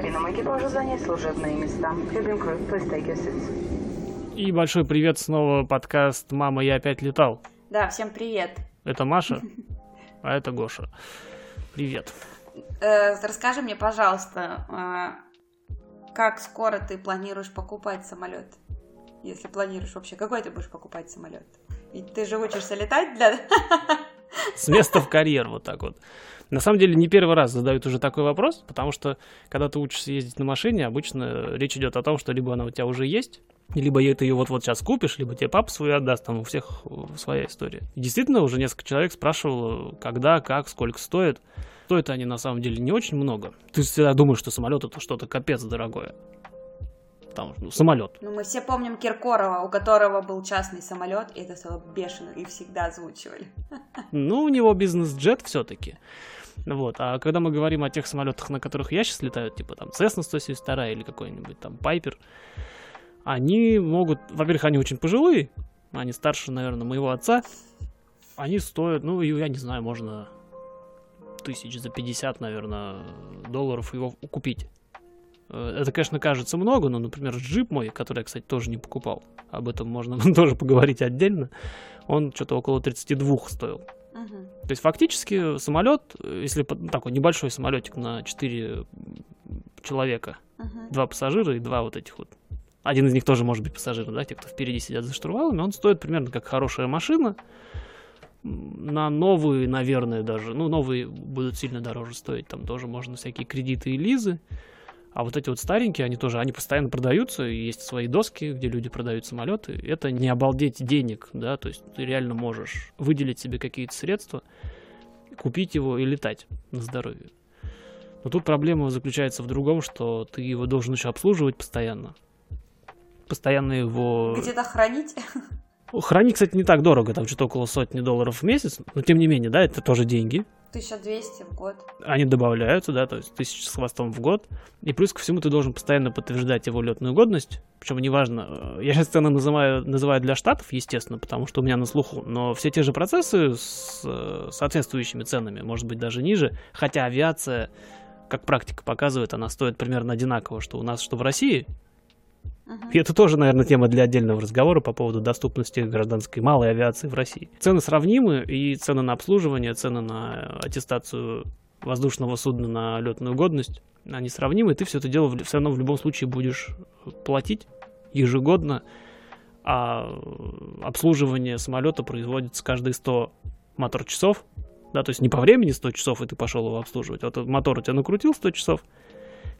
Кабинам экипажа занять служебные места. Cabin crew, please take your seats. И большой привет снова, подкаст «Мама, я опять летал». Да, всем привет. Это Маша, а это Гоша. Привет. Э, расскажи мне, пожалуйста, э, как скоро ты планируешь покупать самолет? Если планируешь вообще, какой ты будешь покупать самолет? Ведь ты же учишься летать для... С места в карьер, вот так вот. На самом деле не первый раз задают уже такой вопрос, потому что когда ты учишься ездить на машине, обычно речь идет о том, что либо она у тебя уже есть, либо ты ее вот-вот сейчас купишь, либо тебе папа свою отдаст, там у всех своя история. И действительно, уже несколько человек спрашивало, когда, как, сколько стоит. Стоят они на самом деле не очень много. Ты всегда думаешь, что самолет это что-то капец дорогое там, ну, самолет. Ну, мы все помним Киркорова, у которого был частный самолет, и это стало бешено, и всегда озвучивали. Ну, у него бизнес-джет все-таки. Вот. А когда мы говорим о тех самолетах, на которых я сейчас летаю, типа там Cessna 172 или какой-нибудь там Пайпер, они могут, во-первых, они очень пожилые, они старше, наверное, моего отца, они стоят, ну, я не знаю, можно тысяч за 50, наверное, долларов его купить. Э, это, конечно, кажется много, но, например, джип мой, который я, кстати, тоже не покупал, об этом можно тоже поговорить отдельно, он что-то около 32 стоил. Uh-huh. То есть фактически самолет, если такой небольшой самолетик на 4 человека, uh-huh. два пассажира и два вот этих вот. Один из них тоже может быть пассажиром, да, те, кто впереди сидят за штурвалами, он стоит примерно как хорошая машина. На новые, наверное, даже, ну, новые будут сильно дороже стоить, там тоже можно всякие кредиты и лизы. А вот эти вот старенькие, они тоже, они постоянно продаются, есть свои доски, где люди продают самолеты. Это не обалдеть денег, да, то есть ты реально можешь выделить себе какие-то средства, купить его и летать на здоровье. Но тут проблема заключается в другом, что ты его должен еще обслуживать постоянно. Постоянно его... Где-то хранить? Хранить, кстати, не так дорого, там что-то около сотни долларов в месяц, но тем не менее, да, это тоже деньги. 1200 в год. Они добавляются, да, то есть тысяча с хвостом в год. И плюс ко всему ты должен постоянно подтверждать его летную годность. Причем неважно, э, я сейчас цены называю, называю для штатов, естественно, потому что у меня на слуху, но все те же процессы с э, соответствующими ценами, может быть, даже ниже, хотя авиация, как практика показывает, она стоит примерно одинаково, что у нас, что в России, и это тоже, наверное, тема для отдельного разговора по поводу доступности гражданской малой авиации в России. Цены сравнимы, и цены на обслуживание, цены на аттестацию воздушного судна на летную годность, они сравнимы, и ты все это дело все равно в любом случае будешь платить ежегодно, а обслуживание самолета производится каждые 100 мотор-часов, да, то есть не по времени 100 часов, и ты пошел его обслуживать, вот мотор у тебя накрутил 100 часов,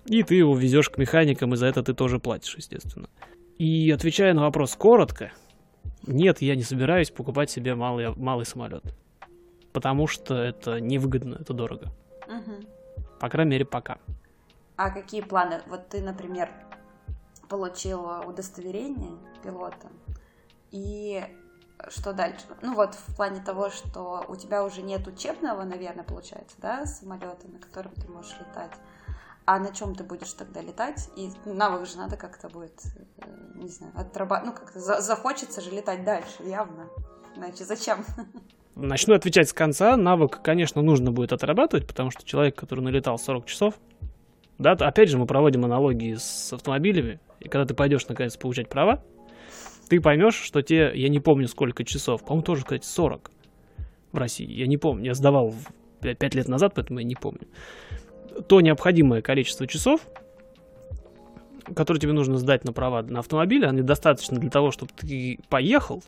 и ты его везешь к механикам, и за это ты тоже платишь, естественно. И отвечая на вопрос коротко, нет, я не собираюсь покупать себе малый, малый самолет. Потому что это невыгодно, это дорого. Угу. По крайней мере, пока. А какие планы? Вот ты, например, получил удостоверение пилота, и что дальше? Ну вот в плане того, что у тебя уже нет учебного, наверное, получается, да, самолета, на котором ты можешь летать. А на чем ты будешь тогда летать? И навык же надо как-то будет, э, не знаю, отрабатывать. Ну, как-то за захочется же летать дальше, явно. Иначе зачем? Начну отвечать с конца. Навык, конечно, нужно будет отрабатывать, потому что человек, который налетал 40 часов, да, опять же, мы проводим аналогии с автомобилями, и когда ты пойдешь наконец получать права, ты поймешь, что тебе, я не помню сколько часов, по-моему, тоже, кстати, 40 в России, я не помню, я сдавал 5 лет назад, поэтому я не помню то необходимое количество часов, которые тебе нужно сдать на права на автомобиль, они достаточно для того, чтобы ты поехал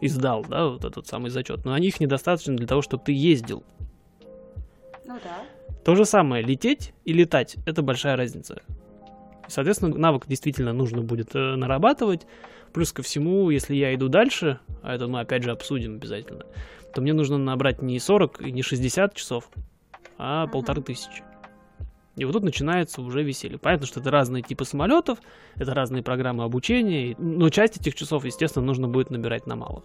и сдал, да, вот этот самый зачет, но они их недостаточно для того, чтобы ты ездил. Ну да. То же самое, лететь и летать, это большая разница. Соответственно, навык действительно нужно будет э, нарабатывать. Плюс ко всему, если я иду дальше, а это мы опять же обсудим обязательно, то мне нужно набрать не 40 и не 60 часов, а uh-huh. полторы тысячи. И вот тут начинается уже веселье. Понятно, что это разные типы самолетов, это разные программы обучения, но часть этих часов, естественно, нужно будет набирать на мало.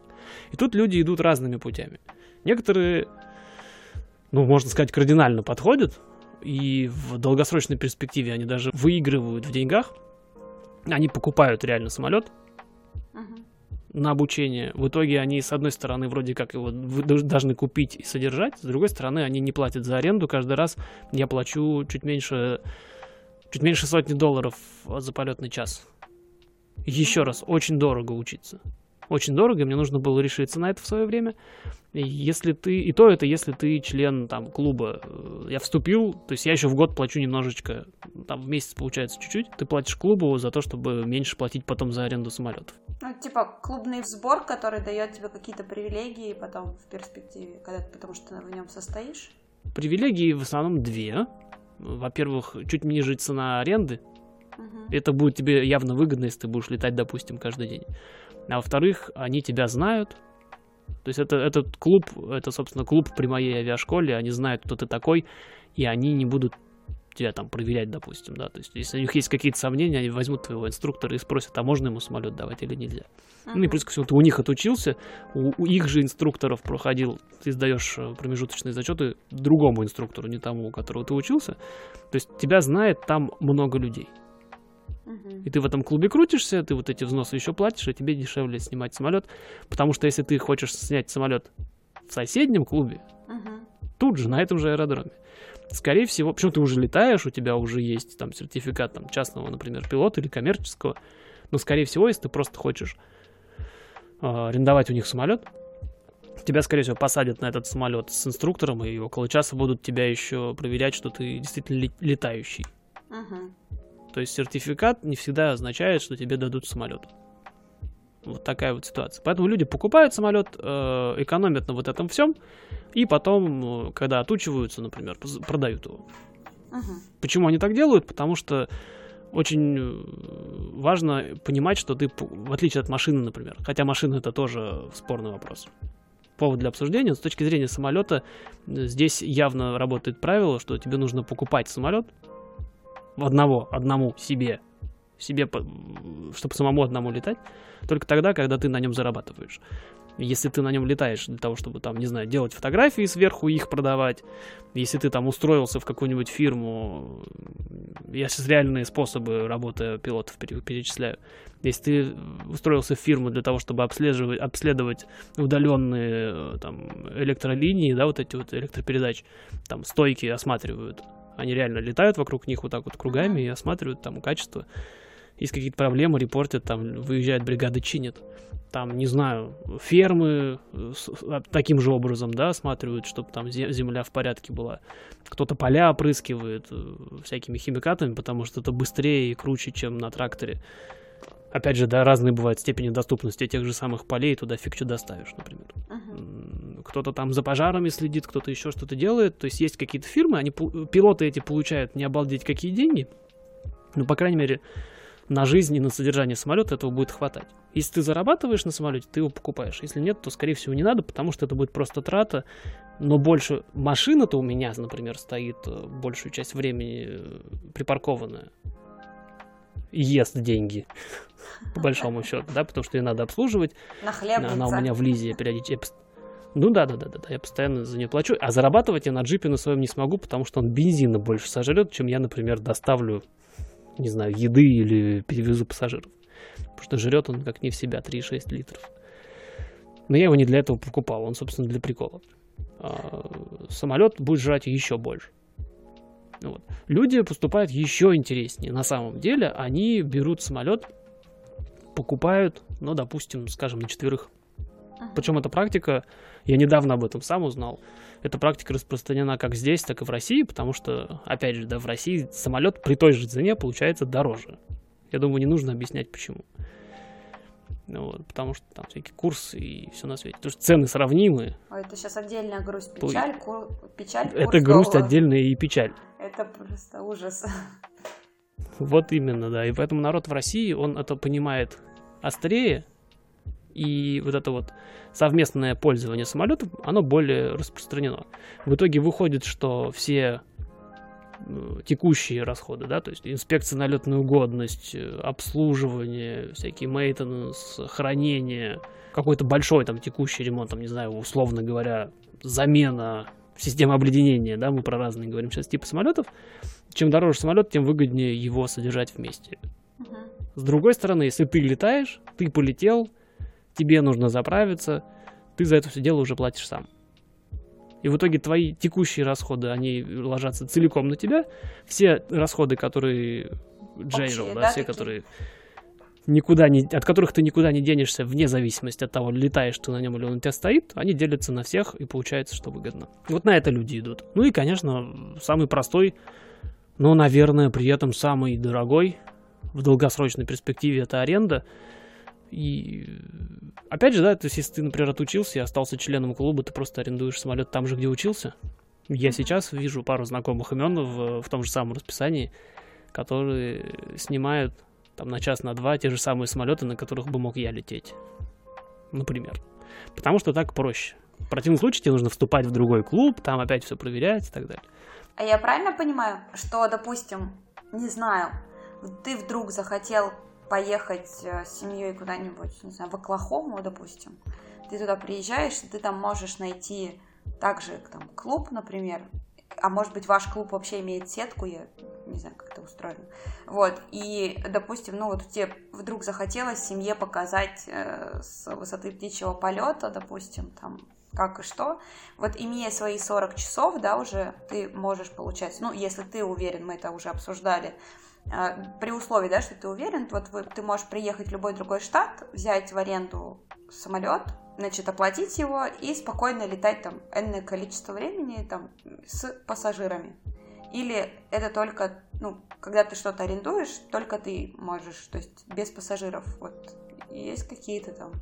И тут люди идут разными путями. Некоторые, ну, можно сказать, кардинально подходят, и в долгосрочной перспективе они даже выигрывают в деньгах. Они покупают реально самолет, uh-huh на обучение. В итоге они, с одной стороны, вроде как его должны купить и содержать, с другой стороны, они не платят за аренду. Каждый раз я плачу чуть меньше чуть меньше сотни долларов за полетный час. Еще раз, очень дорого учиться. Очень дорого, и мне нужно было решиться на это в свое время. Если ты, и то это, если ты член там клуба. Э, Я вступил, то есть я еще в год плачу немножечко, там в месяц получается чуть-чуть. Ты платишь клубу за то, чтобы меньше платить потом за аренду самолетов. Ну, типа клубный сбор, который дает тебе какие-то привилегии потом в перспективе, когда ты, потому что ты в нем состоишь. Привилегии в основном две. Во-первых, чуть ниже цена аренды. Мгм. Это будет тебе явно выгодно, если ты будешь летать, допустим, каждый день. А во-вторых, они тебя знают. То есть это, этот клуб, это, собственно, клуб при моей авиашколе, они знают, кто ты такой, и они не будут тебя там проверять, допустим, да. То есть, если у них есть какие-то сомнения, они возьмут твоего инструктора и спросят, а можно ему самолет давать или нельзя. Ну и плюс ко всему, ты у них отучился, у, у их же инструкторов проходил, ты сдаешь э, промежуточные зачеты другому инструктору, не тому, у которого ты учился. То есть тебя знает там много людей. И ты в этом клубе крутишься, ты вот эти взносы еще платишь, и тебе дешевле снимать самолет. Потому что если ты хочешь снять самолет в соседнем клубе, Мгм. тут же, на этом же аэродроме, скорее всего, почему ты уже летаешь, у тебя уже есть там сертификат там, частного, например, пилота или коммерческого, но, скорее всего, если ты просто хочешь э, арендовать у них самолет, тебя, скорее всего, посадят на этот самолет с инструктором, и около часа будут тебя еще проверять, что ты действительно ле- летающий. Мгм. То есть сертификат не всегда означает, что тебе дадут самолет. Вот такая вот ситуация. Поэтому люди покупают самолет, э, экономят на вот этом всем, и потом, э, когда отучиваются, например, продают его. Мгм. Почему они так делают? Потому что очень э, важно понимать, что ты, в отличие от машины, например, хотя машина это тоже спорный вопрос, повод для обсуждения, с точки зрения самолета, здесь явно работает правило, что тебе нужно покупать самолет одного, одному себе, себе, чтобы самому одному летать, только тогда, когда ты на нем зарабатываешь. Если ты на нем летаешь для того, чтобы там, не знаю, делать фотографии сверху, их продавать, если ты там устроился в какую-нибудь фирму, я сейчас реальные способы работы пилотов пере- перечисляю. Если ты устроился в фирму для того, чтобы обследовать, обследовать удаленные э, там электролинии, да, вот эти вот электропередач, там стойки осматривают. Они реально летают вокруг них вот так вот кругами и осматривают там качество. Есть какие-то проблемы, репортят, там выезжают бригады, чинят. Там, не знаю, фермы э, с- а, таким же образом, да, осматривают, чтобы там зе- земля в порядке была. Кто-то поля опрыскивает э, всякими химикатами, потому что это быстрее и круче, чем на тракторе. Опять же, да, разные бывают степени доступности тех же самых полей, туда фиг что доставишь, например. М, Кто-то там за пожарами следит, кто-то еще что-то делает. То есть есть какие-то фирмы, они, пилоты эти получают не обалдеть какие деньги. Ну, по крайней мере, на жизнь и на содержание самолета этого будет хватать. Если ты зарабатываешь на самолете, ты его покупаешь. Если нет, то, скорее всего, не надо, потому что это будет просто трата. Но больше машина-то у меня, например, стоит э, большую часть времени э, припаркованная. Ест деньги, по большому счету, да, потому что ее надо обслуживать. Нахлебница. Она у меня в лизе, периодически... Ну да, да, да, да, да, я постоянно за нее плачу. А зарабатывать я на джипе на своем не смогу, потому что он бензина больше сожрет, чем я, например, доставлю, не знаю, еды или перевезу пассажиров. Потому что жрет он как не в себя, 3,6 литров. Но я его не для этого покупал, он, собственно, для прикола. А, самолет будет жрать еще больше. Вот. Люди поступают еще интереснее. На самом деле они берут самолет, покупают, ну, допустим, скажем, на четверых. Мгм. Причем эта практика, я недавно об этом сам узнал, эта практика распространена как здесь, так и в России, потому что, опять же, да, в России самолет при той же цене получается дороже. Я думаю, не нужно объяснять, почему. Ну Вот, потому что там всякие курсы и все на свете. Потому что цены сравнимы. Ой, это сейчас отдельная грусть, печаль, ку- печаль, Это курс грусть доллара. отдельная и печаль. Это просто ужас. Вот именно, да. И поэтому народ в России, он это понимает острее, и вот это вот совместное пользование самолетом, оно более распространено. В итоге выходит, что все текущие расходы, да, то есть инспекция на летную годность, э, обслуживание, всякие мейтенанс, хранение, какой-то большой там текущий ремонт, там, не знаю, условно говоря, замена системы обледенения, да, мы про разные говорим сейчас типы самолетов, чем дороже самолет, тем выгоднее его содержать вместе. С другой стороны, если ты летаешь, ты полетел, тебе нужно заправиться, ты за это все дело уже платишь сам. И в итоге твои текущие расходы, они ложатся целиком на тебя. Все расходы, которые general, Общие, да, да, все, такие? которые никуда не, от которых ты никуда не денешься вне зависимости от того, летаешь ты на нем или он у тебя стоит, они делятся на всех, и получается, что выгодно. Вот на это люди идут. Ну и, конечно, самый простой, но, наверное, при этом самый дорогой в долгосрочной перспективе это аренда. И опять же, да, то есть если ты, например, отучился и остался членом клуба, ты просто арендуешь самолет там же, где учился. Я сейчас вижу пару знакомых имен в, в том же самом расписании, которые снимают там на час, на два те же самые самолеты, на которых бы мог я лететь. Например. Потому что так проще. В противном случае тебе нужно вступать в другой клуб, там опять все проверять и так далее. А я правильно понимаю, что, допустим, не знаю, ты вдруг захотел поехать э, с семьей куда-нибудь, не знаю, в Оклахому, допустим, ты туда приезжаешь, ты там можешь найти также там клуб, например, а может быть ваш клуб вообще имеет сетку, я не знаю, как это устроено. Вот, и, допустим, ну вот тебе вдруг захотелось семье показать э, с высоты птичьего полета, допустим, там, как и что. Вот имея свои 40 часов, да, уже ты можешь получать, ну, если ты уверен, мы это уже обсуждали, при условии, да, что ты уверен, вот вы- ты можешь приехать в любой другой штат, взять в аренду самолет, значит, оплатить его и спокойно летать там энное количество времени там с пассажирами. Или это только, ну, когда ты что-то арендуешь, только ты можешь, то есть без пассажиров. Вот есть какие-то там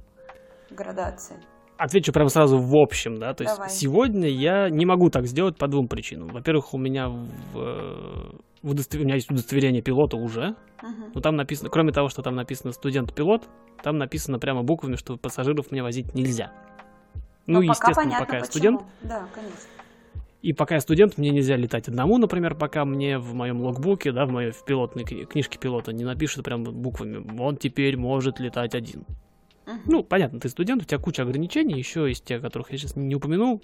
градации. Отвечу прямо сразу в общем, да, то есть Давай. сегодня я не могу так сделать по двум причинам. Во-первых, у меня в, э, в удостов- у меня есть удостоверение пилота уже, Мгм. но там написано, кроме того, что там написано студент-пилот, там написано прямо буквами, что пассажиров мне возить нельзя. Ну, Но пока естественно, понятно, пока я почему. студент, Да, конечно. и пока я студент, мне нельзя летать одному, например, пока мне в моем логбуке, да, в моей в пилотной кни- книжке пилота не напишут прям буквами, он теперь может летать один. Ну, понятно, ты студент, у тебя куча ограничений, еще из тех, которых я сейчас не упомянул.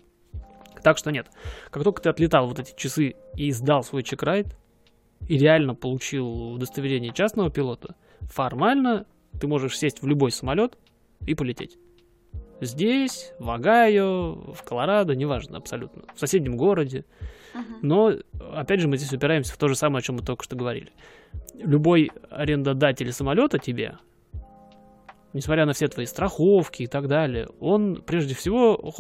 Так что нет. Как только ты отлетал вот эти часы и сдал свой чекрайд, и реально получил удостоверение частного пилота, формально ты можешь сесть в любой самолет и полететь. Здесь, в Огайо, в Колорадо, неважно абсолютно, в соседнем городе. Мгм. Но, опять же, мы здесь упираемся в то же самое, о чем мы только что говорили. Любой арендодатель самолета тебе, несмотря на все твои страховки и так далее, он прежде всего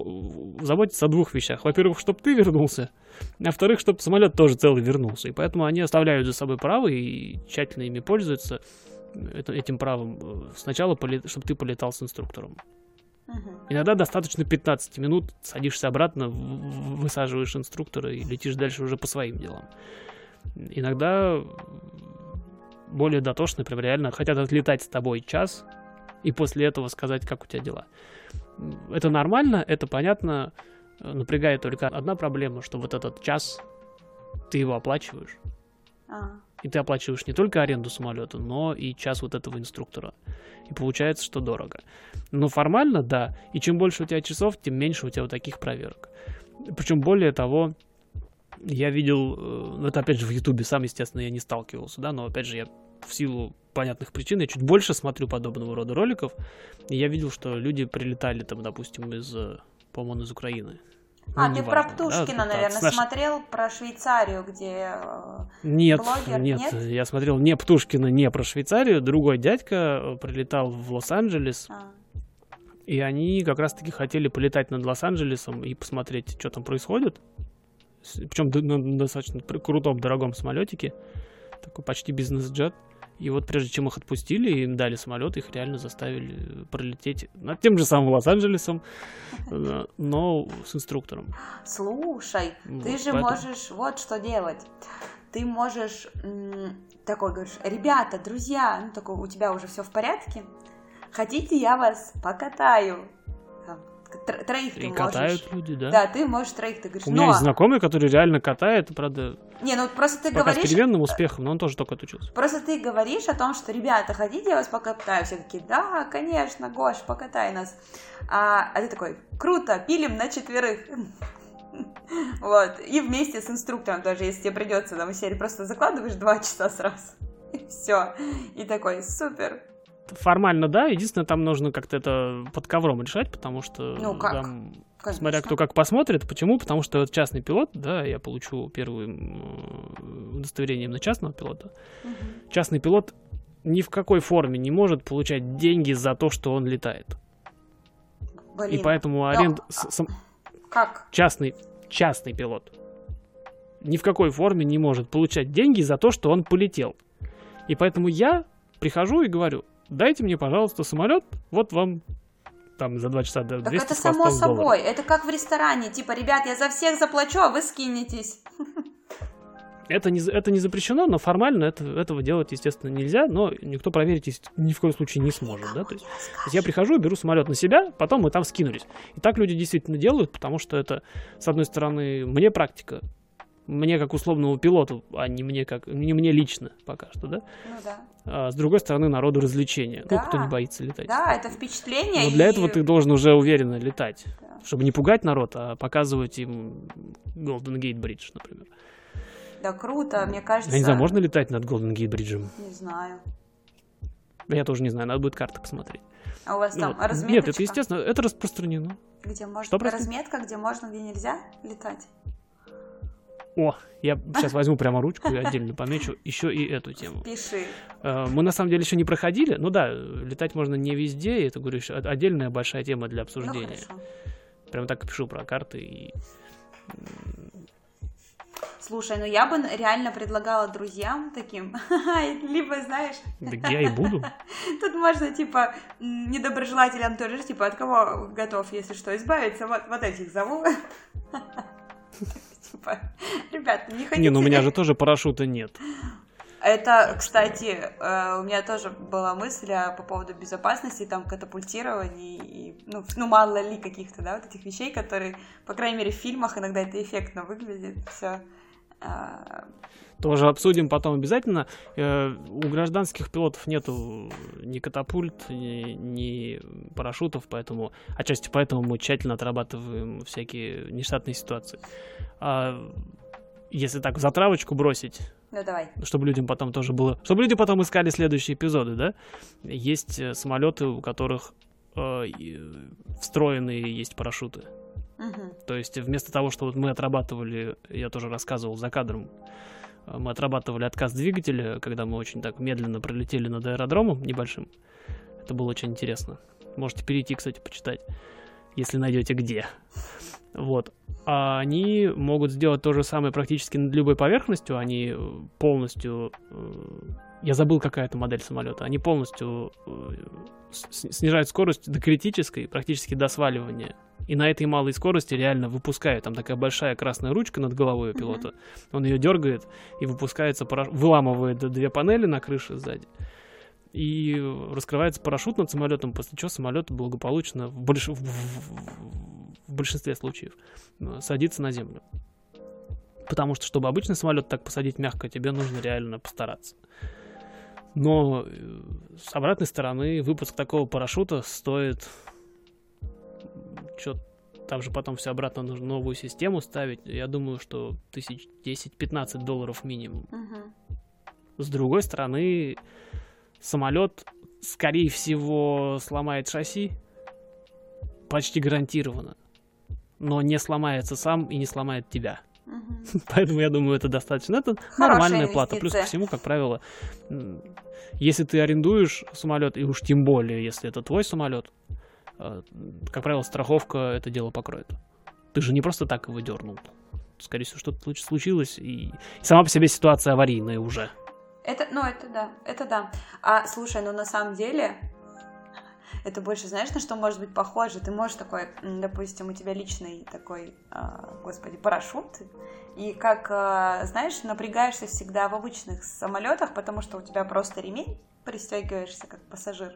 заботится о двух вещах. Во-первых, чтобы ты вернулся, а во-вторых, чтобы самолет тоже целый вернулся. И поэтому они оставляют за собой право и тщательно ими пользуются это- этим правом. э, Сначала, чтобы ты полетал с инструктором. Иногда достаточно 15 минут, садишься обратно, высаживаешь инструктора и летишь дальше уже по своим делам. Иногда более дотошно, прям реально хотят отлетать с тобой час и после этого сказать, как у тебя дела. Это нормально, это понятно, э, напрягает только одна проблема, что вот этот час ты его оплачиваешь. А, И ты оплачиваешь не только аренду самолета, но и час вот этого инструктора. И получается, что дорого. Но формально, да. И чем больше у тебя часов, тем меньше у тебя вот таких проверок. Причем более того, я видел, э, ну это опять же в Ютубе, сам, естественно, я не сталкивался, да, но опять же я в силу понятных причин, я чуть больше смотрю подобного рода роликов, и я видел, что люди прилетали там, допустим, из, э, по-моему, из Украины. А, Ну, ты неважно, про да, Птушкина, от- наверное, наш- смотрел про Швейцарию, где... э, Нет, Блогер, нет, нет? я смотрел не Птушкина, не про Швейцарию. Другой дядька э, прилетал в Лос-Анджелес, а, и они как раз-таки хотели полетать над Лос-Анджелесом и посмотреть, что там происходит. Причем на достаточно крутом, дорогом самолетике. Такой почти бизнес-джет. И вот прежде чем их отпустили, им дали самолет, их реально заставили пролететь над тем же самым Лос-Анджелесом, э, но с инструктором. Слушай, ты Вот, же поэтому- можешь вот что делать. Ты можешь такой говоришь, ребята, друзья, ну такой, у тебя уже все в порядке. Хотите, я вас покатаю? Троих ты И можешь. катают люди, да? Да, ты можешь троих, ты говоришь, У меня но... есть знакомый, который реально катает, правда, Не, ну просто ты пока с говоришь, переменным успехом, но он тоже только отучился. Просто ты говоришь о том, что, ребята, хотите, я вас покатаю? Все такие, да, конечно, Гош, покатай нас. А, а ты такой, круто, пилим на четверых. Вот, и вместе с инструктором даже, если тебе придется там серии, просто закладываешь два часа сразу. И все. И такой, супер. Формально да, единственное, там нужно как-то это под ковром решать, потому что Ну, как? там, Конечно. смотря кто как посмотрит, почему, потому что вот частный пилот, да, я получу первое м, удостоверение именно частного пилота, Мгм. частный пилот ни в какой форме не может получать деньги за то, что он летает. Блин, И поэтому но- аренд... с- сам- Как? частный, частный пилот ни в какой форме не может получать деньги за то, что он полетел. И поэтому я прихожу и говорю, дайте мне, пожалуйста, самолет, вот вам там за два часа до Так 200 это само хвостом долларов». собой. Это как в ресторане. Типа, ребят, я за всех заплачу, а вы скинетесь. Это не, это не запрещено, но формально это, этого делать, естественно, нельзя, но никто проверить ни в коем случае не сможет, да, то есть, то есть я прихожу, беру самолет на себя, потом мы там скинулись. И так люди действительно делают, потому что это, с одной стороны, мне практика, мне как условному пилоту, а не мне как, не мне лично пока что, да, Ну да. а с другой стороны, народу развлечения, ну, Да. кто не боится летать. Да, это впечатление. Но для и- этого ты должен уже уверенно летать, Да. чтобы не пугать народ, а показывать им Golden Gate Bridge, например. Да, круто, мне кажется. Я не знаю, можно летать над Golden Gate Bridge? Не знаю. Я тоже не знаю, надо будет карты посмотреть. А у вас Ну, там вот. разметочка? Нет, это естественно, это распространено. Где можно... Что, прости? Разметка, где можно, где нельзя летать? О, я сейчас возьму прямо ручку и отдельно помечу еще и эту тему. Пиши. Э, Мы на самом деле еще не проходили. Ну да, летать можно не везде, это, говорю, еще отдельная большая тема для Ну, обсуждения. хорошо. Прям так пишу про карты и Слушай, ну я бы реально предлагала друзьям таким, либо, знаешь, да я и буду. тут можно, типа, недоброжелателям тоже, типа, от кого готов, если что, избавиться, вот, вот этих зову. Типа, ребят, не хотите... Не, ну у меня же тоже парашюта нет. Это, кстати, э, у меня тоже была мысль а, по поводу безопасности, там, катапультирования и, ну, ну, мало ли каких-то, да, вот этих вещей, которые, по крайней мере, в фильмах иногда это эффектно выглядит, все. Тоже обсудим потом обязательно. Э, У гражданских пилотов нету ни катапульт, ни, ни парашютов, поэтому отчасти поэтому мы тщательно отрабатываем всякие нештатные ситуации. А если так в затравочку бросить, Ну, давай. чтобы людям потом тоже было... Чтобы люди потом искали следующие эпизоды, да? Есть э, самолеты, у которых э, встроенные есть парашюты. То есть вместо того, что вот мы отрабатывали, я тоже рассказывал за кадром, э, мы отрабатывали отказ двигателя, когда мы очень так медленно пролетели над аэродромом небольшим. Это было очень интересно. Можете перейти, кстати, почитать, если найдете где. Вот. А они могут сделать то же самое практически над любой поверхностью. Они полностью... э, Я забыл, какая это модель самолета. Они полностью э, снижают скорость до критической, практически до сваливания. И на этой малой скорости реально выпускают. Там такая большая красная ручка над головой у пилота. Он ее дергает, и выпускается выламывает две панели на крыше сзади. И раскрывается парашют над самолетом, после чего самолет благополучно в, больш- в большинстве случаев э, садится на землю. Потому что, чтобы обычный самолет так посадить мягко, тебе нужно реально постараться. Но э, с обратной стороны выпуск такого парашюта стоит... Чё, там же потом все обратно нужно новую систему ставить. Я думаю, что тысяч 10-15 долларов минимум. Мгм. С другой стороны, самолет, скорее всего, сломает шасси. Почти гарантированно. Но не сломается сам и не сломает тебя. Мгм. Поэтому я думаю, это достаточно. Это Хорошая нормальная плата. Плюс ко всему, как правило, если ты арендуешь самолет, и уж тем более, если это твой самолет, как правило, страховка это дело покроет. Ты же не просто так его дернул. Скорее всего, что-то случ- случилось, и и сама по себе ситуация аварийная уже. Это, ну, это да, это да. А, слушай, ну, на самом деле, это больше, знаешь, на что может быть похоже? Ты можешь такой, допустим, у тебя личный такой, а, господи, парашют, и как, а, знаешь, напрягаешься всегда в обычных самолетах, потому что у тебя просто ремень, пристегиваешься как пассажир.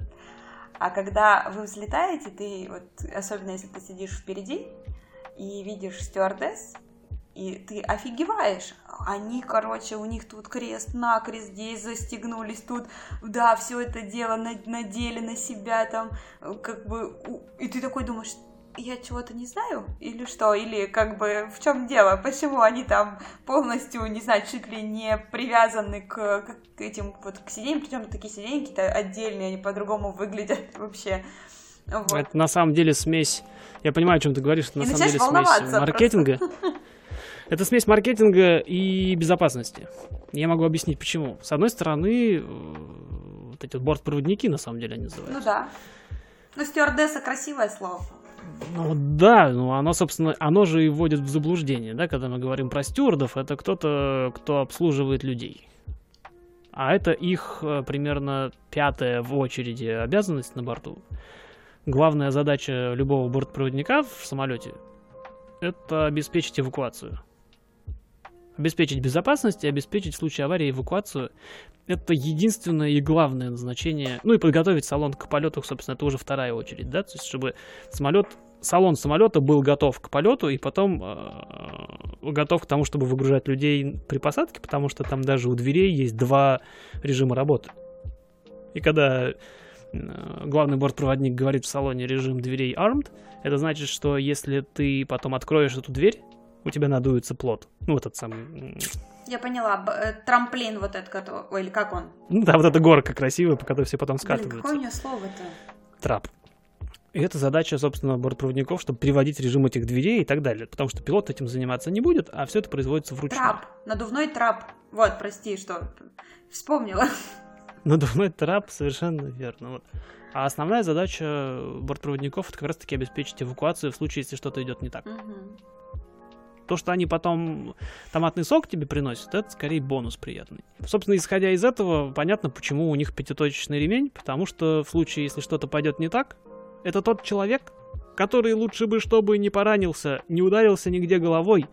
А когда вы взлетаете, ты вот, особенно если ты сидишь впереди и видишь стюардесс, и ты офигеваешь. Они, короче, у них тут крест-накрест, здесь застегнулись, тут, да, все это дело на- надели на себя, там, как бы, и ты такой думаешь, я чего-то не знаю? Или что? Или как бы в чем дело? Почему они там полностью, не знаю, чуть ли не привязаны к, к этим вот к сиденьям, причем такие сиденья какие-то отдельные, они по-другому выглядят вообще. Вот. Это на самом деле смесь. Я понимаю, о чем ты говоришь, это на И самом деле смесь маркетинга. Это смесь маркетинга и безопасности. Я могу объяснить почему. С одной стороны, э, вот эти вот бортпроводники, на самом деле, они называются. Ну да. Ну, стюардесса красивое слово. Ну да, ну оно, собственно, оно же и вводит в заблуждение, да, когда мы говорим про стюардов, это кто-то, кто обслуживает людей. А это их э, примерно пятая в очереди обязанность на борту. Главная задача любого бортпроводника в самолете – это обеспечить эвакуацию. Обеспечить безопасность и обеспечить в случае аварии эвакуацию – это единственное и главное назначение. Ну и подготовить салон к полету, собственно, это уже вторая очередь, да, то есть чтобы самолет, салон самолета был готов к полету и потом э, готов к тому, чтобы выгружать людей при посадке, потому что там даже у дверей есть два режима работы. И когда э, главный бортпроводник говорит в салоне режим дверей armed, это значит, что если ты потом откроешь эту дверь, у тебя надуется плод. Ну, этот самый... Я поняла, э, трамплин вот этот, который... Ой, или как он? Ну, да, вот эта горка красивая, по которой все потом Блин, скатываются. какое у него слово-то? Трап. И это задача, собственно, бортпроводников, чтобы приводить режим этих дверей и так далее. Потому что пилот этим заниматься не будет, а все это производится вручную. Трап. Надувной трап. Вот, прости, что... Вспомнила. Надувной трап, совершенно верно. Вот. А основная задача бортпроводников это как раз-таки обеспечить эвакуацию в случае, если что-то идет не так. Мгм. То, что они потом томатный сок тебе приносят, это скорее бонус приятный. Собственно, исходя из этого, понятно, почему у них пятиточечный ремень, потому что в случае, если что-то пойдет не так, это тот человек, который лучше бы, чтобы не поранился, не ударился нигде головой,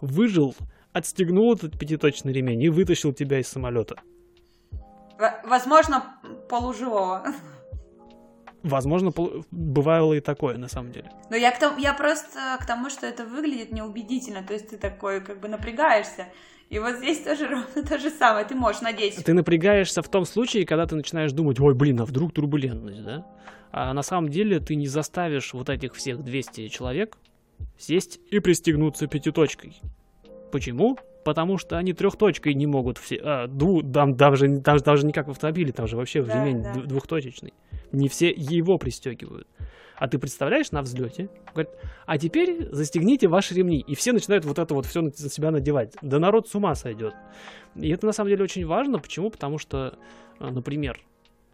выжил, отстегнул этот пятиточный ремень и вытащил тебя из самолета. Возможно, полуживого. Возможно, бывало и такое, на самом деле. Но я, к тому, я просто к тому, что это выглядит неубедительно. То есть ты такой как бы напрягаешься. И вот здесь тоже ровно то же самое. Ты можешь надеть. Ты напрягаешься в том случае, когда ты начинаешь думать, ой, блин, а вдруг турбулентность, да? А на самом деле ты не заставишь вот этих всех 200 человек сесть и пристегнуться пятиточкой. Почему? Потому что они трехточкой не могут все... А, дву, там, даже, там, даже не как в автомобиле, там же вообще Да, ремень да. двухточечный. Не все его пристегивают. А ты представляешь на взлете? Говорит, а теперь застегните ваши ремни. И все начинают вот это вот все на себя надевать. Да народ с ума сойдет. И это на самом деле очень важно. Почему? Потому что, э, например,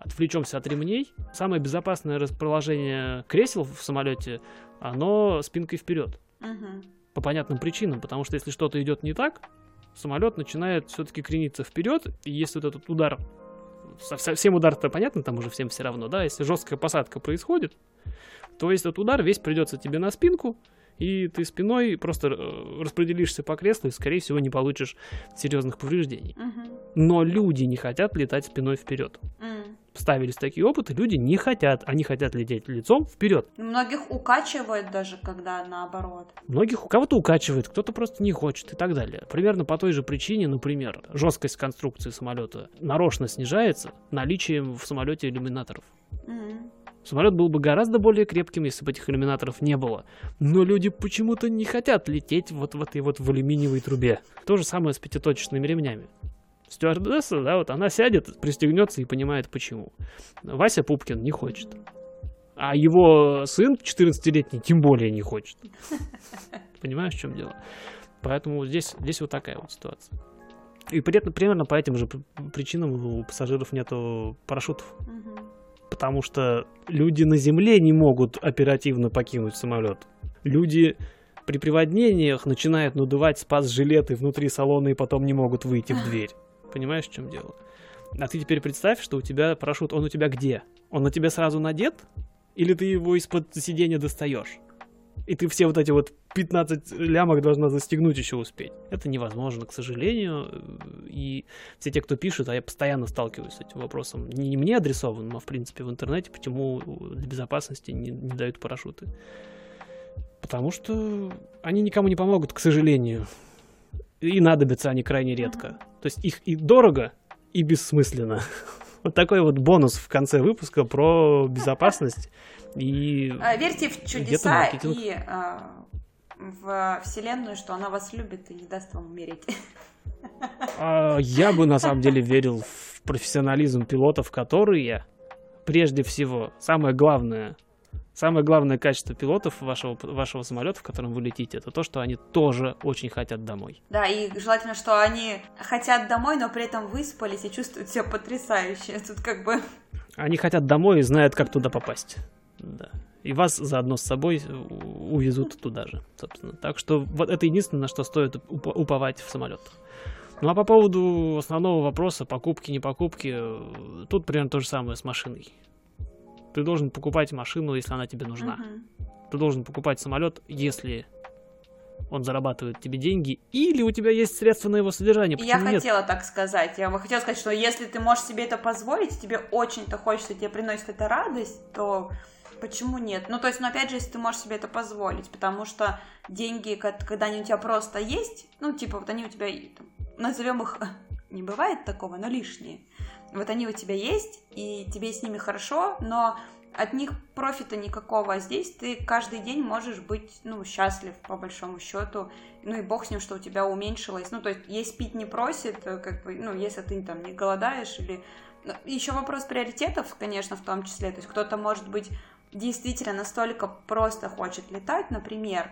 отвлечемся от ремней. Самое безопасное расположение кресел в самолете, оно спинкой вперед. Мгм. По понятным причинам. Потому что если что-то идет не так, самолет начинает все-таки крениться вперед. И если вот этот удар совсем удар-то понятно, там уже всем все равно, да, если жесткая посадка происходит, то есть этот удар весь придется тебе на спинку, и ты спиной просто э, распределишься по креслу и, скорее всего, не получишь серьезных повреждений. Мгм. Но люди не хотят летать спиной вперед. М. Ставились такие опыты, люди не хотят, они хотят лететь лицом вперед. Многих укачивает даже, когда наоборот. Многих у кого-то укачивает, кто-то просто не хочет и так далее. Примерно по той же причине, например, жесткость конструкции самолета нарочно снижается наличием в самолете иллюминаторов. М. Самолет был бы гораздо более крепким, если бы этих иллюминаторов не было. Но люди почему-то не хотят лететь вот в этой вот в алюминиевой трубе. То же самое с пятиточечными ремнями. Стюардесса, да, вот она сядет, пристегнется и понимает почему. Вася Пупкин не хочет. А его сын, 14-летний, тем более не хочет. Понимаешь, в чем дело? Поэтому здесь, здесь вот такая вот ситуация. И при этом примерно по этим же причинам у пассажиров нету парашютов Мгм. Потому что люди на земле не могут оперативно покинуть самолет. Люди при приводнениях начинают надувать спас-жилеты внутри салона и потом не могут выйти в дверь. Понимаешь, в чем дело? А ты теперь представь, что у тебя парашют, он у тебя где? Он на тебе сразу надет? Или ты его из-под сиденья достаешь? И ты все вот эти вот 15 лямок должна застегнуть еще успеть. Это невозможно, к сожалению. И все те, кто пишет, а я постоянно сталкиваюсь с этим вопросом, не мне адресованным, а в принципе в интернете, почему для безопасности не, не дают парашюты. Потому что они никому не помогут, к сожалению. И надобятся они крайне редко. То есть их и дорого, и бессмысленно. Вот такой вот бонус в конце выпуска про безопасность и... А, Верьте в чудеса и а, в Вселенную, что она вас любит и не даст вам умереть. А, Я бы на самом деле верил в профессионализм пилотов, которые, прежде всего, самое главное, самое главное качество пилотов вашего, вашего самолета, в котором вы летите, это то, что они тоже очень хотят домой. Да, и желательно, что они хотят домой, но при этом выспались и чувствуют себя потрясающе. Тут как бы... Они хотят домой и знают, как туда попасть. Да. И вас заодно с собой увезут туда же, собственно. Так что вот это единственное, на что стоит уп- уповать в самолетах. Ну а по поводу основного вопроса, покупки, не покупки, э, тут примерно то же самое с машиной. Ты должен покупать машину, если она тебе нужна. Мгм. Ты должен покупать самолет, если он зарабатывает тебе деньги, или у тебя есть средства на его содержание. И Я Почему нет? хотела так сказать. Я бы хотела сказать, что если ты можешь себе это позволить, тебе очень-то хочется, тебе приносит это радость, то почему нет? Ну, то есть, ну, опять же, если ты можешь себе это позволить, потому что деньги, ко- когда они у тебя просто есть, ну, типа, вот они у тебя, там, назовем их, не бывает такого, но лишние. Вот они у тебя есть, и тебе с ними хорошо, но от них профита никакого, а здесь ты каждый день можешь быть, ну, счастлив, по большому счету, ну и бог с ним, что у тебя уменьшилось, ну, то есть есть пить не просит, э, как бы, ну, если ты там не голодаешь или... Еще вопрос приоритетов, конечно, в том числе, то есть кто-то, может быть, действительно настолько просто хочет летать, например,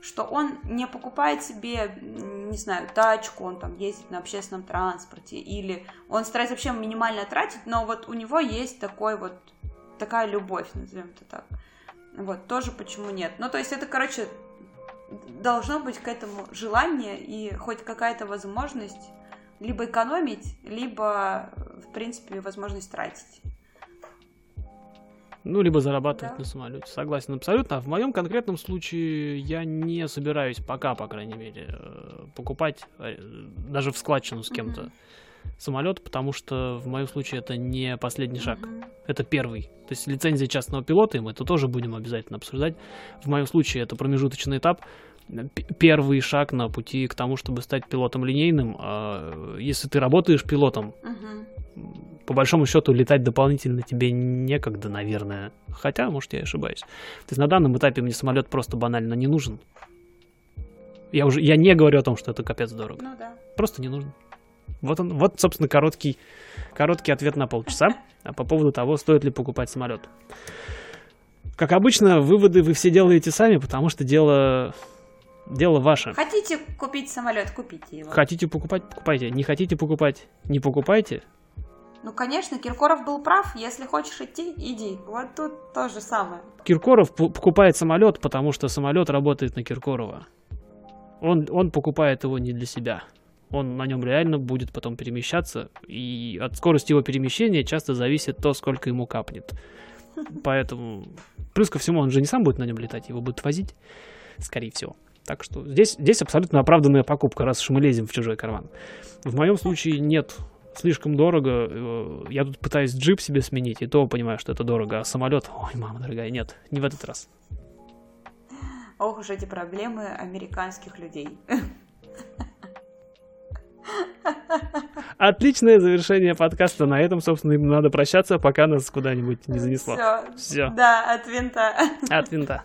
что он не покупает себе, не знаю, тачку, он там ездит на общественном транспорте, или он старается вообще минимально тратить, но вот у него есть такой вот, такая любовь, назовем это так. Вот, тоже почему нет. Ну, то есть это, короче, должно быть к этому желание и хоть какая-то возможность либо экономить, либо, в принципе, возможность тратить. Ну, либо зарабатывать Да. на самолете. Согласен абсолютно. А в моем конкретном случае я не собираюсь пока, по крайней мере, э, покупать э, даже в складчину с кем-то Мгм. самолет, потому что в моем случае это не последний шаг. Мгм. Это первый. То есть лицензия частного пилота, и мы это тоже будем обязательно обсуждать. В моем случае это промежуточный этап. Первый шаг на пути к тому, чтобы стать пилотом линейным. А, Если ты работаешь пилотом, Мгм. по большому счету летать дополнительно тебе некогда, наверное. Хотя, может, я ошибаюсь. То есть на данном этапе мне самолет просто банально не нужен. Я уже я не говорю о том, что это капец дорого. Ну да. Просто не нужен. Вот он, вот, собственно, короткий, короткий ответ на полчаса по поводу того, стоит ли покупать самолет. Как обычно, выводы вы все делаете сами, потому что дело, дело ваше. Хотите купить самолет, купите его. Хотите покупать, покупайте. Не хотите покупать, не покупайте. Ну, конечно, Киркоров был прав. Если хочешь идти, иди. Вот тут то же самое. Киркоров покупает самолет, потому что самолет работает на Киркорова. Он, он покупает его не для себя. Он на нем реально будет потом перемещаться, и от скорости его перемещения часто зависит то, сколько ему капнет. Поэтому, плюс ко всему, он же не сам будет на нем летать, его будут возить, скорее всего. Так что здесь, здесь абсолютно оправданная покупка, раз уж мы лезем в чужой карман. В моем случае нет, слишком дорого. Э, Я тут пытаюсь джип себе сменить, и то понимаю, что это дорого, а самолет, ой, мама дорогая, нет, не в этот раз. Ох уж эти проблемы американских людей. Отличное завершение подкаста. На этом, собственно, и надо прощаться, пока нас куда-нибудь не занесло. Все. Всё. Да, от винта. От винта.